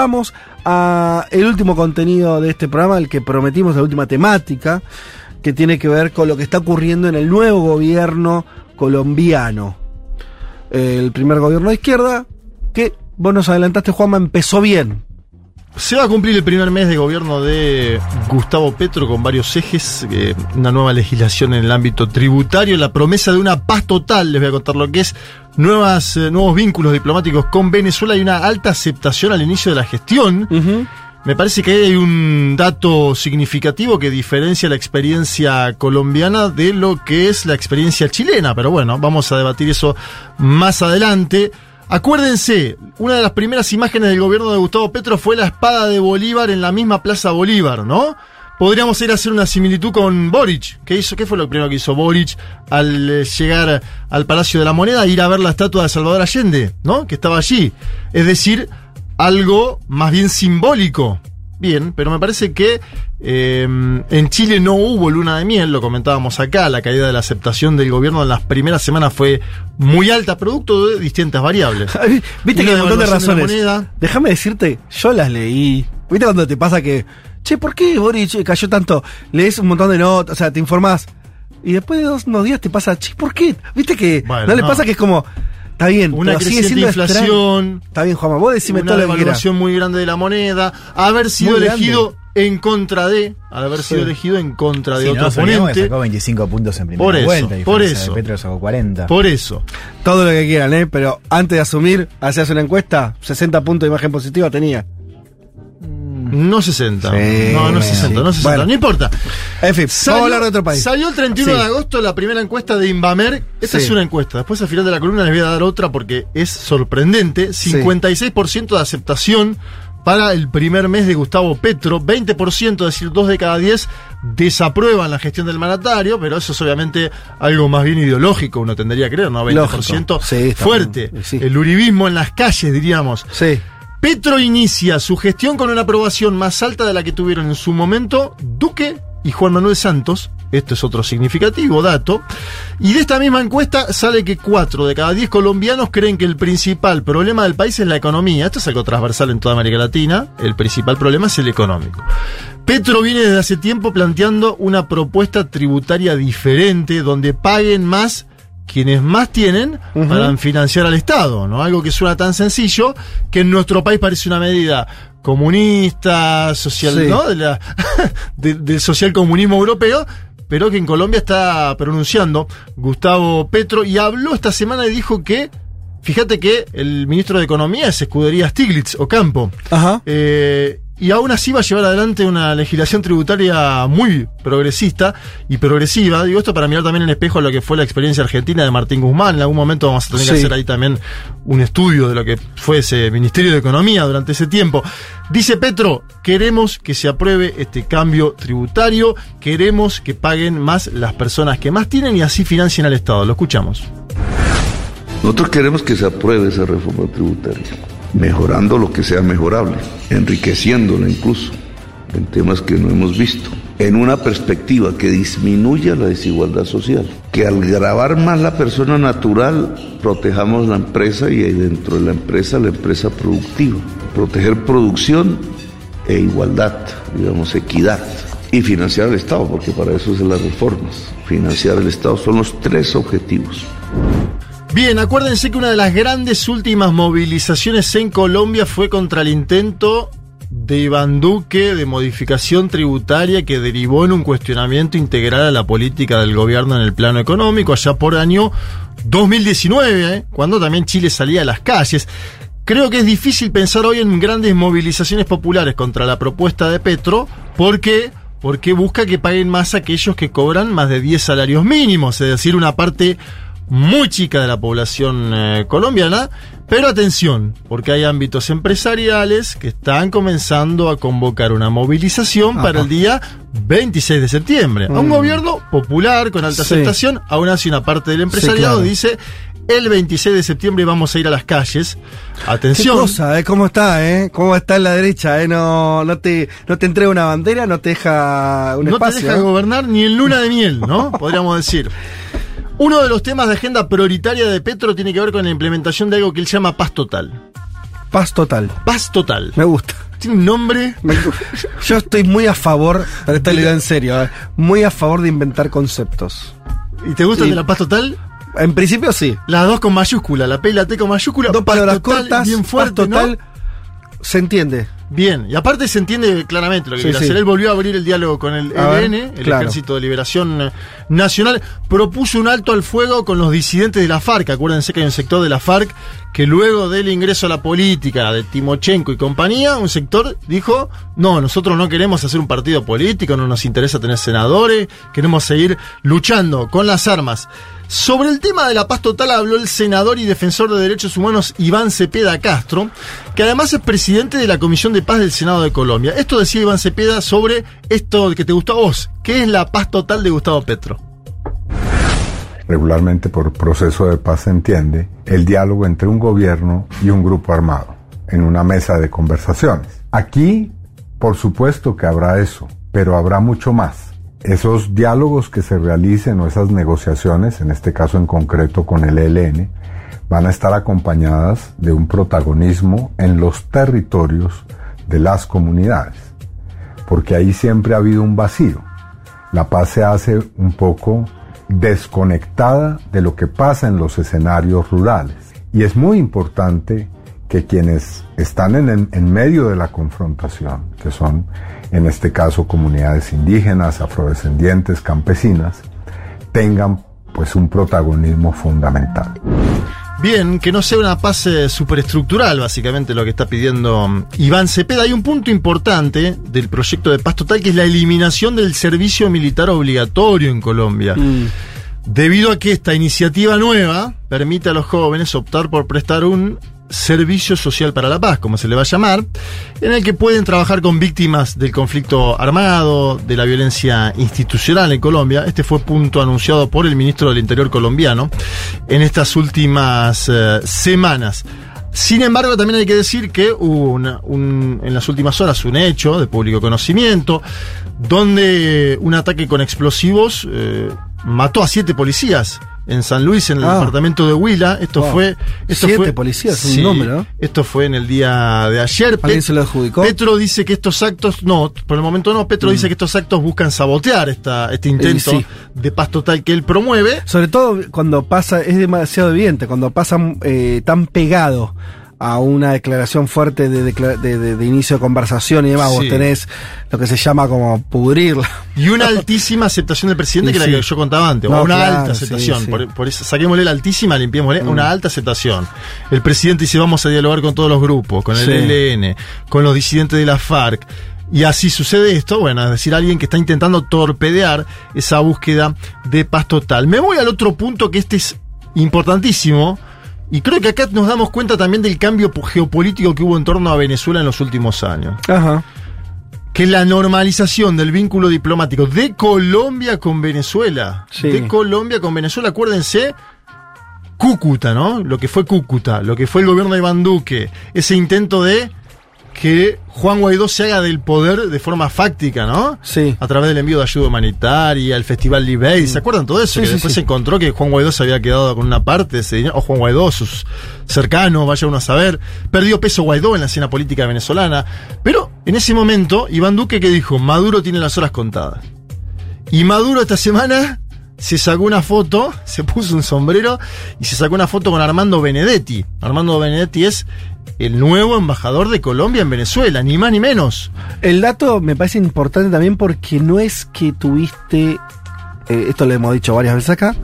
Vamos a el último contenido de este programa, el que prometimos, la última temática, que tiene que ver con lo que está ocurriendo en el nuevo gobierno colombiano. El primer gobierno de izquierda, que vos nos adelantaste, Juanma, empezó bien. Se va a cumplir el primer mes de gobierno de Gustavo Petro con varios ejes, eh, una nueva legislación en el ámbito tributario, la promesa de una paz total, les voy a contar lo que es, nuevas, eh, nuevos vínculos diplomáticos con Venezuela y una alta aceptación al inicio de la gestión. Me parece que hay un dato significativo que diferencia la experiencia colombiana de lo que es la experiencia chilena, pero bueno, vamos a debatir eso más adelante. Acuérdense, una de las primeras imágenes del gobierno de Gustavo Petro fue la espada de Bolívar en la misma Plaza Bolívar, ¿no? Podríamos ir a hacer una similitud con Boric. ¿Qué hizo? ¿Qué fue lo primero que hizo Boric al eh, llegar al Palacio de la Moneda? Ir a ver la estatua de Salvador Allende, ¿no? Que estaba allí. Es decir, algo más bien simbólico. Bien, pero me parece que eh, en Chile no hubo luna de miel, lo comentábamos acá, la caída de la aceptación del gobierno en las primeras semanas fue muy alta, producto de distintas variables. Viste que hay un montón de razones. Déjame decirte, yo las leí. ¿Viste cuando te pasa que, che, ¿por qué Boric cayó tanto? Lees un montón de notas, o sea, te informás. Y después de dos, unos días te pasa, che, ¿por qué? ¿Viste que Bueno, no le no. pasa que es como, está bien, Una pero sigue siendo extraño. inflación, Está bien, Juanma, vos decime una todo lo que quieras. devaluación muy grande de la moneda, haber sido Muy elegido en contra de, al haber sido Sí. elegido en contra de Sí, otro no, oponente. sacó 25 puntos en primera Por eso, vuelta. y por eso. de Petro sacó 40. Por eso. Todo lo que quieran, ¿eh? Pero antes de asumir, hacías una encuesta, 60 puntos de imagen positiva tenía. No 60. Sí, no, no sí. 60, no 60. Bueno. No importa. En fin, vamos a hablar de otro país. Salió el 31 Sí. de agosto la primera encuesta de Invamer. Esta Sí. es una encuesta. Después al final de la columna les voy a dar otra porque es sorprendente. 56% de aceptación para el primer mes de Gustavo Petro. 20%, es decir, 2 de cada 10 desaprueban la gestión del mandatario, pero eso es obviamente algo más bien ideológico, uno tendría que creer, ¿no? 20% Lógico. Sí, está fuerte. bien. Sí. El uribismo en las calles, diríamos. Sí. Petro inicia su gestión con una aprobación más alta de la que tuvieron en su momento Duque y Juan Manuel Santos. Esto es otro significativo dato. Y de esta misma encuesta sale que 4 de cada 10 colombianos creen que el principal problema del país es la economía. Esto es algo transversal en toda América Latina. El principal problema es el económico. Petro viene desde hace tiempo planteando una propuesta tributaria diferente donde paguen más quienes más tienen para financiar al Estado, ¿no? Algo que suena tan sencillo que en nuestro país parece una medida comunista, social, Sí. ¿no? De la- de- del social comunismo europeo, pero que en Colombia está pronunciando Gustavo Petro y habló esta semana y dijo que, fíjate que el ministro de Economía es Escudería Stiglitz o Campo. Ajá. Eh, y aún así va a llevar adelante una legislación tributaria muy progresista y progresiva. Digo esto para mirar también en espejo a lo que fue la experiencia argentina de Martín Guzmán. En algún momento vamos a tener que hacer ahí también un estudio de lo que fue ese Ministerio de Economía durante ese tiempo. Dice Petro, queremos que se apruebe este cambio tributario, queremos que paguen más las personas que más tienen y así financien al Estado. Lo escuchamos. Nosotros queremos que se apruebe esa reforma tributaria, mejorando lo que sea mejorable, enriqueciéndola incluso en temas que no hemos visto, en una perspectiva que disminuya la desigualdad social, que al grabar más la persona natural, protejamos la empresa y ahí dentro de la empresa la empresa productiva, proteger producción e igualdad, digamos, equidad. Y financiar al Estado, porque para eso son las reformas. Financiar al Estado son los tres objetivos. Bien, acuérdense que una de las grandes últimas movilizaciones en Colombia fue contra el intento de Iván Duque de modificación tributaria que derivó en un cuestionamiento integral a la política del gobierno en el plano económico allá por año 2019, ¿eh? cuando también Chile salía a las calles. Creo que es difícil pensar hoy en grandes movilizaciones populares contra la propuesta de Petro, porque porque busca que paguen más aquellos que cobran más de 10 salarios mínimos, es decir, una parte muy chica de la población eh, colombiana. Pero atención, porque hay ámbitos empresariales que están comenzando a convocar una movilización Ajá. para el día 26 de septiembre. A un Mm. gobierno popular, con alta Sí. aceptación, aún así una parte del empresariado claro. dice, el 26 de septiembre vamos a ir a las calles. Qué Atención. cosa, ¿eh? ¿Cómo está, eh? ¿Cómo está en la derecha, eh? No, no te, no te entrega una bandera, no te deja un no espacio. te deja ¿eh? gobernar ni en luna de miel, ¿no? Podríamos decir. Uno de los temas de agenda prioritaria de Petro tiene que ver con la implementación de algo que él llama paz total. Paz total. Paz total. Me gusta. Tiene un nombre. Yo estoy muy a favor, pero esta digo en serio, eh, muy a favor de inventar conceptos. ¿Y te gusta el de la paz total? En principio sí. Las dos con mayúscula, la P y la T con mayúscula. Dos palabras total, cortas, bien fuerte, paz total, ¿no? se entiende. Bien, y aparte se entiende claramente lo que Sí, quiere sí. hacer. Él volvió a abrir el diálogo con el A ver, ELN, el claro. Ejército de Liberación Nacional. Propuso un alto al fuego con los disidentes de la FARC. Acuérdense que hay un sector de la FARC que luego del ingreso a la política de Timochenko y compañía, un sector dijo, no, nosotros no queremos hacer un partido político, no nos interesa tener senadores, queremos seguir luchando con las armas. Sobre el tema de la paz total habló el senador y defensor de derechos humanos Iván Cepeda Castro, que además es presidente de la Comisión de Paz del Senado de Colombia. Esto decía Iván Cepeda sobre esto que te gustó a vos, que es la paz total de Gustavo Petro. Regularmente por proceso de paz se entiende, el diálogo entre un gobierno y un grupo armado, en una mesa de conversaciones. Aquí, por supuesto que habrá eso, pero habrá mucho más. Esos diálogos que se realicen o esas negociaciones, en este caso en concreto con el ELN, van a estar acompañadas de un protagonismo en los territorios de las comunidades, porque ahí siempre ha habido un vacío. La paz se hace un poco desconectada de lo que pasa en los escenarios rurales. Y es muy importante que quienes están en, medio de la confrontación, que son en este caso comunidades indígenas, afrodescendientes, campesinas, tengan pues un protagonismo fundamental. Bien, que no sea una paz superestructural, básicamente lo que está pidiendo mm, Iván Cepeda. Hay un punto importante del proyecto de paz total que es la eliminación del servicio militar obligatorio en Colombia. Debido a que esta iniciativa nueva permite a los jóvenes optar por prestar un servicio social para la paz, como se le va a llamar, en el que pueden trabajar con víctimas del conflicto armado, de la violencia institucional en Colombia. Este fue punto anunciado por el ministro del Interior colombiano en estas últimas eh, semanas. Sin embargo, también hay que decir que hubo un- en las últimas horas un hecho de público conocimiento donde un ataque con explosivos eh, mató a siete policías en San Luis, en el Ah. departamento de Huila. Esto Wow. fue. Esto Siete fue, policías, un número. Esto fue en el día de ayer. ¿Alguien Pet- se lo adjudicó? Petro dice que estos actos, no, por el momento no, Petro dice que estos actos buscan sabotear esta, este intento Mm. sí. de paz total que él promueve. Sobre todo cuando pasa, es demasiado evidente, cuando pasa eh, tan pegado a una declaración fuerte de, de- de- de inicio de conversación y demás, vos tenés lo que se llama como pudrirla. Y una altísima aceptación del presidente, Y que era sí. la que yo contaba antes. No, una claro, alta aceptación. sí. Mm. Por, por eso, saquémosle la altísima, limpiémosle una alta aceptación. El presidente dice: Vamos a dialogar con todos los grupos, con el. ELN, con los disidentes de la FARC. Y así sucede esto, bueno, es decir, alguien que está intentando torpedear esa búsqueda de paz total. Me voy al otro punto que este es importantísimo. Y creo que acá nos damos cuenta también del cambio po- geopolítico que hubo en torno a Venezuela en los últimos años Ajá. que la normalización del vínculo diplomático de Colombia con Venezuela, Sí. de Colombia con Venezuela, acuérdense, Cúcuta, ¿no? Lo que fue Cúcuta, lo que fue el gobierno de Iván Duque, ese intento de que Juan Guaidó se haga del poder de forma fáctica, ¿no? Sí. A través del envío de ayuda humanitaria, el Festival Aid, ¿se acuerdan todo eso? Sí, que sí, después sí. se encontró que Juan Guaidó se había quedado con una parte de ese dinero, o Juan Guaidó, sus cercanos, vaya uno a saber. Perdió peso Guaidó en la escena política venezolana. Pero en ese momento, Iván Duque que dijo, Maduro tiene las horas contadas. Y Maduro esta semana se sacó una foto, se puso un sombrero y se sacó una foto con Armando Benedetti. Armando Benedetti es el nuevo embajador de Colombia en Venezuela, ni más ni menos. El dato me parece importante también porque no es que tuviste, eh, esto lo hemos dicho varias veces acá,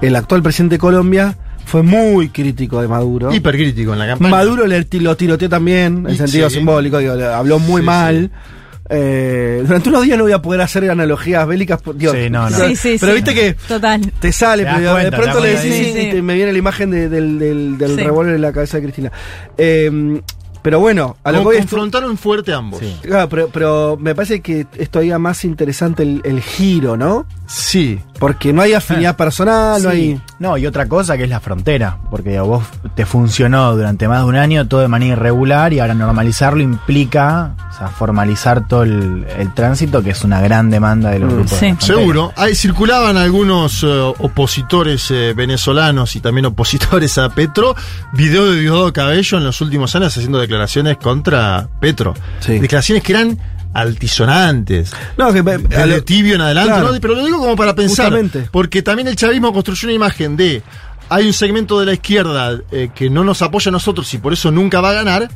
el actual presidente de Colombia fue muy crítico de Maduro. Hipercrítico en la campaña. Maduro le, lo tiroteó también, en Y- sentido sí. simbólico, digo, le habló muy Sí, mal. Eh, durante unos días no voy a poder hacer analogías bélicas. por- digo, Sí, no, no. pero- Sí, sí, Pero sí. viste que Total. te sale, Te pero de pronto le decís y te- me viene la imagen de- del, del, del Sí. revólver en la cabeza de Cristina. Eh, pero bueno, a lo que voy confrontaron fuerte ambos. Sí. Claro, pero, pero me parece que es todavía más interesante el, el giro, ¿no? Sí. Porque no hay afinidad personal, no hay. No, y otra cosa que es la frontera, porque a vos te funcionó durante más de un año todo de manera irregular y ahora normalizarlo implica o sea, formalizar todo el, el tránsito, que es una gran demanda de los Mm. grupos. de Sí. frontera. Seguro. Ahí circulaban algunos eh, opositores eh, venezolanos y también opositores a Petro, video de Diosdado Cabello en los últimos años haciendo declaraciones contra Petro. Sí. Declaraciones que eran altisonantes. No, que a Desde lo- tibio en adelante, Claro. ¿no? pero lo digo como para pensar. Justamente. Porque también el chavismo construyó una imagen de hay un segmento de la izquierda eh, que no nos apoya a nosotros y por eso nunca va a ganar.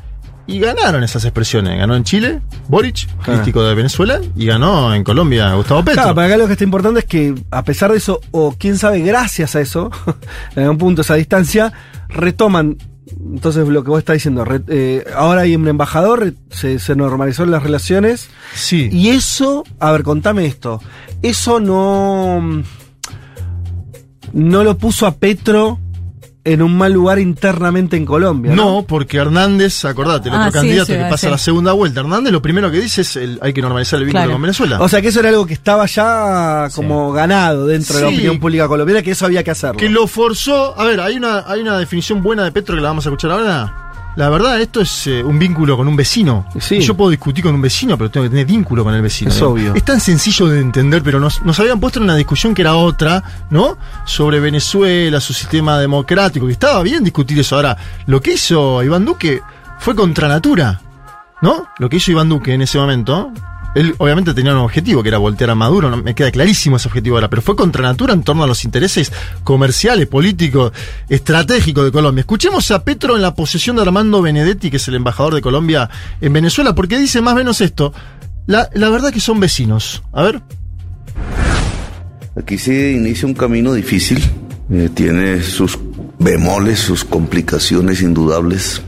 Y ganaron esas expresiones. Ganó en Chile, Boric, Claro. crítico de Venezuela, y ganó en Colombia Gustavo Petro. Claro, para acá lo que está importante es que, a pesar de eso, o quién sabe, gracias a eso, en algún punto esa distancia, retoman. Entonces, lo que vos estás diciendo, re- eh, ahora hay un embajador, se, se normalizaron las relaciones, Sí. y eso, a ver, contame esto, eso no. no lo puso a Petro en un mal lugar internamente en Colombia. No, No, porque Hernández, acordate, el Ah, otro sí, candidato que pasa a la segunda vuelta. Hernández lo primero que dice es el, hay que normalizar el vínculo Claro. con Venezuela. O sea que eso era algo que estaba ya como ganado dentro de la Sí. opinión pública colombiana, que eso había que hacerlo. que lo forzó. A ver, hay una, hay una definición buena de Petro que la vamos a escuchar ahora. La verdad, esto es eh, un vínculo con un vecino. Sí. Yo puedo discutir con un vecino, pero tengo que tener vínculo con el vecino. Es ¿no? obvio. Es tan sencillo de entender, pero nos, nos habían puesto en una discusión que era otra, ¿no? Sobre Venezuela, su sistema democrático, que estaba bien discutir eso. Ahora, lo que hizo Iván Duque fue contra natura, ¿no? Lo que hizo Iván Duque en ese momento. Él obviamente tenía un objetivo que era voltear a Maduro, no me queda clarísimo ese objetivo ahora, pero fue contra natura en torno a los intereses comerciales, políticos, estratégicos de Colombia. Escuchemos a Petro en la posesión de Armando Benedetti, que es el embajador de Colombia en Venezuela, porque dice más o menos esto. La, la verdad que son vecinos. A ver. Aquí se inicia un camino difícil, eh, tiene sus bemoles, sus complicaciones indudables,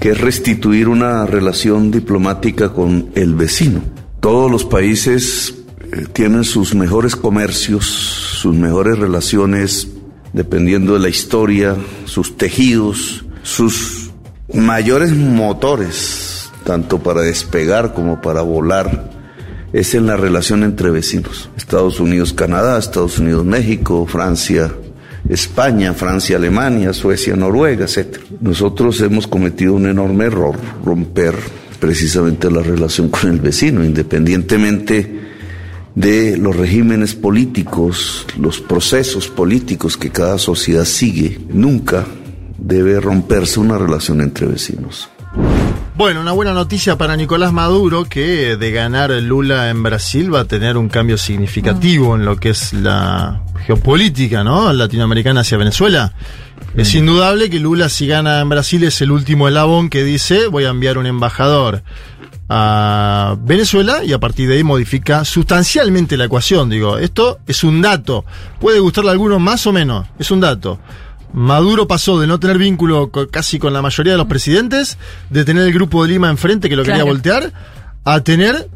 que es restituir una relación diplomática con el vecino. Todos los países eh, tienen sus mejores comercios, sus mejores relaciones, dependiendo de la historia, sus tejidos, sus mayores motores, tanto para despegar como para volar es en la relación entre vecinos. Estados Unidos, Canadá, Estados Unidos, México, Francia, España, Francia, Alemania, Suecia, Noruega, etc. Nosotros hemos cometido un enorme error, romper precisamente la relación con el vecino, independientemente de los regímenes políticos, los procesos políticos que cada sociedad sigue. Nunca debe romperse una relación entre vecinos. Bueno, una buena noticia para Nicolás Maduro, que de ganar Lula en Brasil va a tener un cambio significativo en lo que es la geopolítica, ¿no? Latinoamericana hacia Venezuela. Es indudable que Lula, si gana en Brasil, es el último eslabón que dice, voy a enviar un embajador a Venezuela y a partir de ahí modifica sustancialmente la ecuación. Digo, esto es un dato. Puede gustarle a algunos más o menos, es un dato. Maduro pasó de no tener vínculo casi con la mayoría de los presidentes, de tener el grupo de Lima enfrente que lo quería Claro. voltear, a tener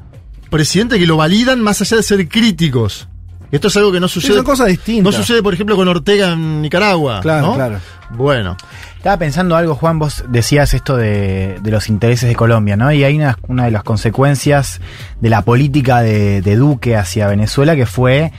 presidentes que lo validan más allá de ser críticos. Esto es algo que no sucede. son cosas distintas. No sucede, por ejemplo, con Ortega en Nicaragua. Claro, ¿no? claro. Bueno. Estaba pensando algo, Juan, vos decías esto de, de los intereses de Colombia, ¿no? Y hay una, una de las consecuencias de la política de, de Duque hacia Venezuela que fue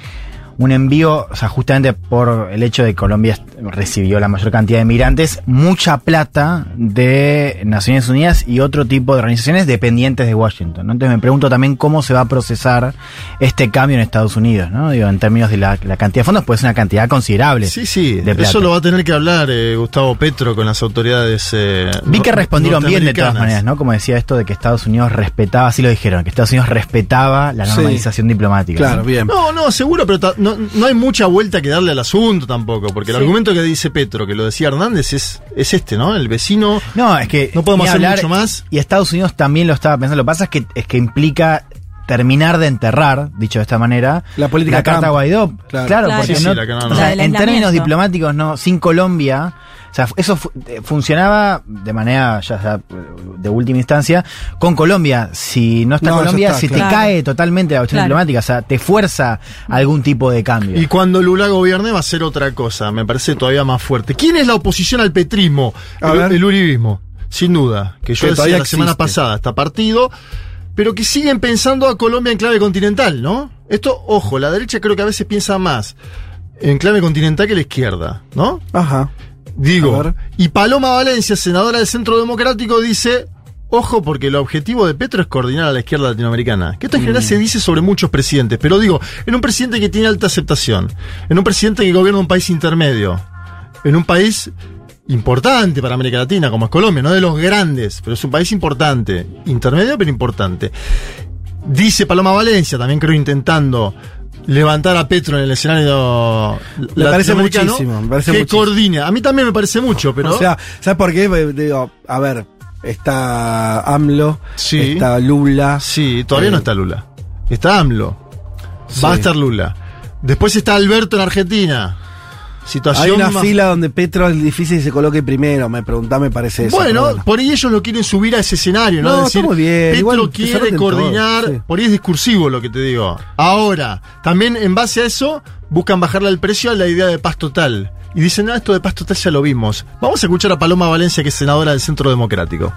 un envío, o sea, justamente por el hecho de que Colombia recibió la mayor cantidad de migrantes, mucha plata de Naciones Unidas y otro tipo de organizaciones dependientes de Washington. ¿no? Entonces me pregunto también cómo se va a procesar este cambio en Estados Unidos, ¿no? Digo, en términos de la, la cantidad de fondos, puede ser una cantidad considerable. Sí, sí. de plata. Eso lo va a tener que hablar eh, Gustavo Petro con las autoridades. eh, Vi que no- respondieron bien de todas maneras, ¿no? Como decía esto de que Estados Unidos respetaba, así lo dijeron, que Estados Unidos respetaba la Sí. normalización diplomática. Claro, ¿no? bien. No, no, seguro, pero ta- no, no hay mucha vuelta que darle al asunto tampoco, porque el Sí. argumento que dice Petro, que lo decía Hernández, es, es este, ¿no? El vecino. No, es que No podemos hacer mucho más. Y Estados Unidos también lo estaba pensando. Lo que pasa es que es que implica terminar de enterrar, dicho de esta manera, La política carta Trump. Guaidó. Claro. Claro, Claro. porque Sí, sí, no- la que no, no. o sea, La del en términos diplomáticos, no, sin Colombia, o sea, eso fu- eh, funcionaba de manera ya, ya, de última instancia con Colombia. Si no está Colombia, está, se claro. te cae totalmente la cuestión Claro. diplomática, o sea, te fuerza algún tipo de cambio. Y cuando Lula gobierne va a ser otra cosa, me parece todavía más fuerte. ¿Quién es la oposición al petrismo? A el, ver. el uribismo, sin duda. Que yo Que decía todavía la semana pasada, está partido, pero que siguen pensando a Colombia en clave continental, ¿no? Esto, ojo, la derecha creo que a veces piensa más en clave continental que la izquierda, ¿no? Ajá. Digo, y Paloma Valencia, senadora del Centro Democrático, dice, ojo, porque el objetivo de Petro es coordinar a la izquierda latinoamericana. Que esto en Mm. general se dice sobre muchos presidentes, pero digo, en un presidente que tiene alta aceptación, en un presidente que gobierna un país intermedio, en un país importante para América Latina, como es Colombia, no de los grandes, pero es un país importante, intermedio pero importante. Dice Paloma Valencia, también creo intentando levantar a Petro en el escenario Me parece muchísimo, me parece que muchísimo. coordine. A mí también me parece mucho, pero O sea, ¿sabes por qué? Eh, Digo, a ver, está AMLO, Sí. está Lula. sí, todavía Eh, no está Lula. Está AMLO. Va a estar Lula. Después está Alberto en Argentina. Situación Hay una más- fila donde Petro es difícil que se coloque primero, me preguntá, me parece eso. Bueno, por ahí ellos lo quieren subir a ese escenario, ¿no? No, Decir, bien, Petro igual quiere coordinar, sí. por ahí es discursivo lo que te digo. Ahora, también en base a eso, buscan bajarle el precio a la idea de paz total. Y dicen, ah, esto de paz total ya lo vimos. Vamos a escuchar a Paloma Valencia, que es senadora del Centro Democrático.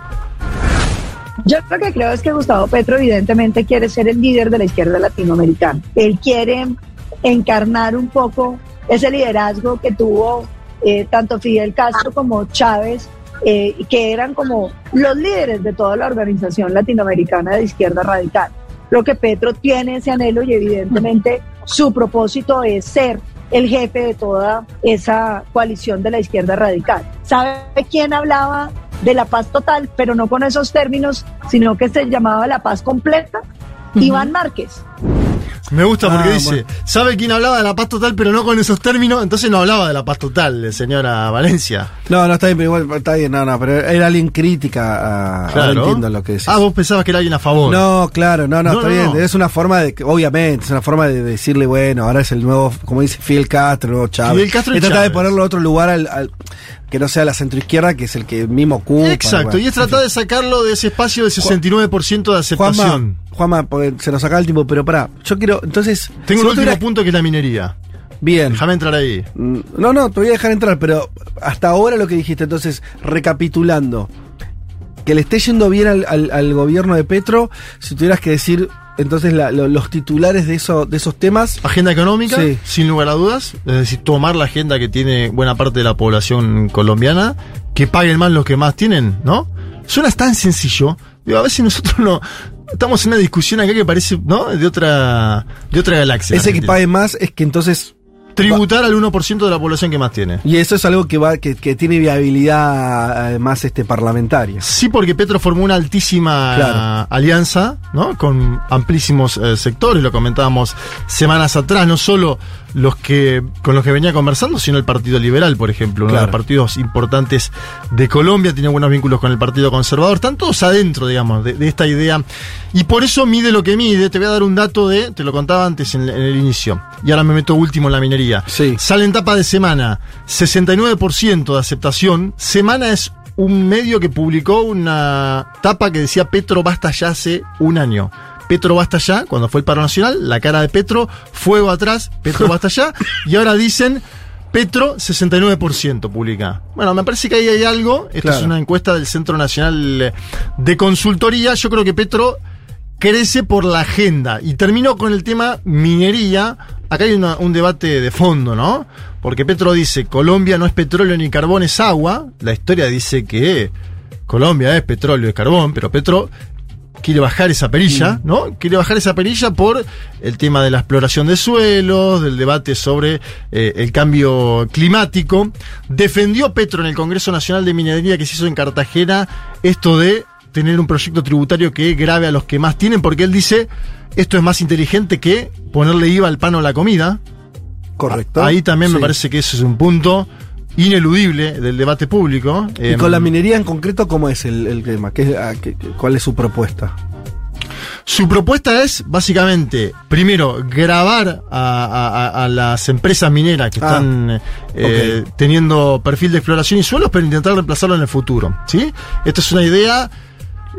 Yo lo que creo es que Gustavo Petro evidentemente quiere ser el líder de la izquierda latinoamericana. Él quiere encarnar un poco ese liderazgo que tuvo eh, tanto Fidel Castro como Chávez, eh, que eran como los líderes de toda la organización latinoamericana de izquierda radical. Creo que Petro tiene ese anhelo y evidentemente su propósito es ser el jefe de toda esa coalición de la izquierda radical. ¿Sabe quién hablaba de la paz total, pero no con esos términos, sino que se llamaba la paz completa? Iván Márquez. Me gusta porque Ah, dice, bueno. ¿sabe quién hablaba de la paz total, pero no con esos términos? Entonces no hablaba de la paz total, señora Valencia. No, no está bien, pero igual está bien, no, no, pero era alguien crítica a. Ahora entiendo lo que decís. Ah, vos pensabas que era alguien a favor. No, claro, no, no, No, está no, bien. Es una forma de, obviamente, es una forma de decirle, bueno, ahora es el nuevo, como dice Fidel Castro, el nuevo Chávez. Fidel Castro y es tratar de ponerlo a otro lugar al, al- que no sea la centroizquierda, que es el que mismo ocupa. Exacto, bueno. y es tratar de sacarlo de ese espacio de 69% de aceptación. Juanma, Juanma, se nos acaba el tiempo, pero pará, yo quiero, entonces. Tengo si un último tuvieras- punto que es la minería. Bien. Déjame entrar ahí. Mm, No, no, te voy a dejar entrar, pero hasta ahora lo que dijiste, entonces, recapitulando, que le esté yendo bien al, al- al gobierno de Petro, si tuvieras que decir, entonces, la- lo- los titulares de, eso, de esos temas, Agenda económica, Sí. sin lugar a dudas. Es decir, tomar la agenda que tiene buena parte de la población colombiana, que paguen más los que más tienen, ¿no? Suena tan sencillo. Digo, a veces nosotros no. Estamos en una discusión acá que parece, ¿no? De otra, de otra galaxia. ese que pague más es que entonces... Tributar al 1% de la población que más tiene. Y eso es algo que va que, que tiene viabilidad además este parlamentaria. Sí, porque Petro formó una altísima Claro. alianza, ¿no? Con amplísimos eh, sectores, lo comentábamos semanas atrás, no solo los que con los que venía conversando, sino el Partido Liberal, por ejemplo, uno de los partidos importantes de Colombia, tiene buenos vínculos con el Partido Conservador, están todos adentro, digamos, de, de esta idea. Y por eso mide lo que mide. Te voy a dar un dato de, te lo contaba antes en, en el inicio, y ahora me meto último en la minería. Sí. Sale en tapa de semana, 69% de aceptación. Semana es un medio que publicó una tapa que decía Petro basta ya hace un año. Petro basta ya, cuando fue el paro nacional, la cara de Petro, fuego atrás, Petro basta ya, y ahora dicen Petro 69% publica. Bueno, me parece que ahí hay algo. Esta Claro. es una encuesta del Centro Nacional de Consultoría. Yo creo que Petro crece por la agenda. Y termino con el tema minería. Acá hay una- un debate de fondo, ¿no? Porque Petro dice, Colombia no es petróleo ni carbón, es agua. La historia dice que Colombia es petróleo y carbón, pero Petro quiere bajar esa perilla, ¿no? Quiere bajar esa perilla por el tema de la exploración de suelos, del debate sobre eh, el cambio climático. Defendió Petro en el Congreso Nacional de Minería que se hizo en Cartagena esto de tener un proyecto tributario que grave a los que más tienen, porque él dice, esto es más inteligente que ponerle IVA al pan o la comida. Correcto. Ahí también me parece que eso es un punto ineludible del debate público. Y Em, con la minería en concreto, ¿cómo es el, el tema? ¿Qué, a- qué- ¿Cuál es su propuesta? Su propuesta es básicamente, primero, grabar a, a- a las empresas mineras que Ah, están eh, teniendo perfil de exploración y suelos, pero intentar reemplazarlo en el futuro. ¿sí? Esta es una idea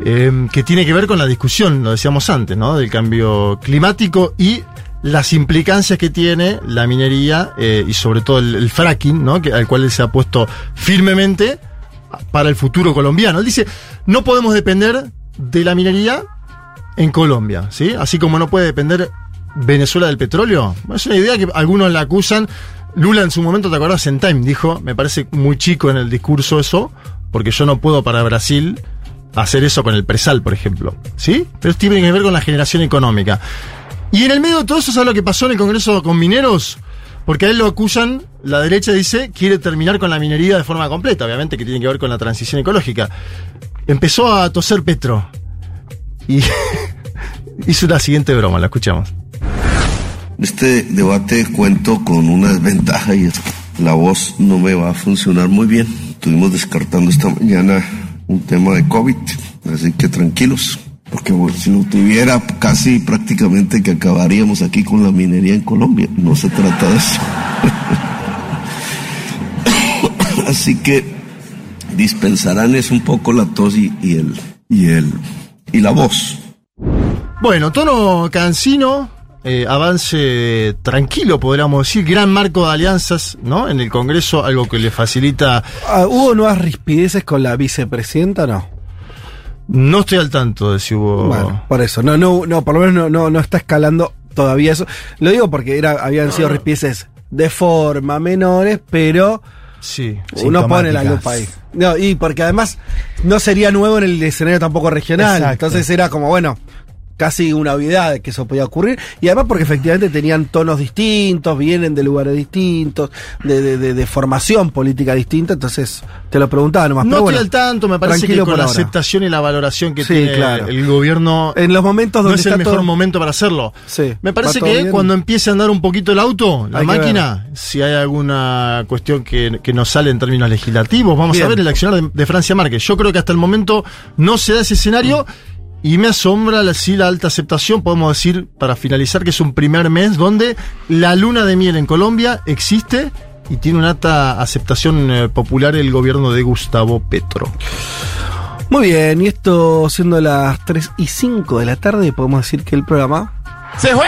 eh, que tiene que ver con la discusión, lo decíamos antes, ¿no? del cambio climático y las implicancias que tiene la minería eh, y sobre todo el, fracking, ¿no? al cual él se ha puesto firmemente para el futuro colombiano. Él dice, no podemos depender de la minería en Colombia, ¿sí? Así como no puede depender Venezuela del petróleo. Es una idea que algunos la acusan. Lula en su momento, ¿te acordás? En Time dijo, me parece muy chico en el discurso eso, porque yo no puedo para Brasil hacer eso con el presal, por ejemplo, ¿sí? Pero tiene que ver con la generación económica. Y en el medio de todo eso, ¿sabes lo que pasó en el Congreso con mineros? Porque a él lo acusan, la derecha dice, quiere terminar con la minería de forma completa, obviamente que tiene que ver con la transición ecológica. Empezó a toser Petro. Y hizo la siguiente broma, la escuchamos. Este debate cuento con una desventaja y es que la voz no me va a funcionar muy bien. Estuvimos descartando esta mañana un tema de COVID, así que tranquilos, porque bueno, si lo tuviera casi prácticamente que acabaríamos aquí con la minería en Colombia. No se trata de eso. así que dispensarán es un poco la tos y, y el y el y la voz. Bueno, tono cansino, eh, avance tranquilo, podríamos decir, gran marco de alianzas, ¿no? En el Congreso, algo que le facilita. Ah, ¿Hubo nuevas rispideces con la vicepresidenta no? No estoy al tanto de si hubo. Bueno, por eso. No, no, no, por lo menos no, no, no está escalando todavía eso. Lo digo porque era, habían sido rispideces de forma menores, pero Sí. uno pone la lupa ahí. No, y porque además no sería nuevo en el escenario tampoco regional. Exacto. Entonces era como, bueno, casi una obviedad de que eso podía ocurrir. Y además porque efectivamente tenían tonos distintos, vienen de lugares distintos, de, de, de- de formación política distinta. Entonces te lo preguntaba nomás. No pero estoy bueno, al tanto, me parece que con la ahora. aceptación y la valoración que Sí, tiene claro. el gobierno. En los momentos no donde es el mejor todo- momento para hacerlo. Sí, Me parece que bien. cuando empiece a andar un poquito el auto, la Hay máquina, si hay alguna cuestión que, que nos sale en términos legislativos, vamos Bien. a ver el accionar de, de Francia Márquez. Yo creo que hasta el momento no se da ese escenario y me asombra la, sí, la alta aceptación. Podemos decir, para finalizar, que es un primer mes donde la luna de miel en Colombia existe y tiene una alta aceptación eh, popular el gobierno de Gustavo Petro. Muy bien, y esto siendo las 3 y 5 de la tarde, podemos decir que el programa ¡Se fue!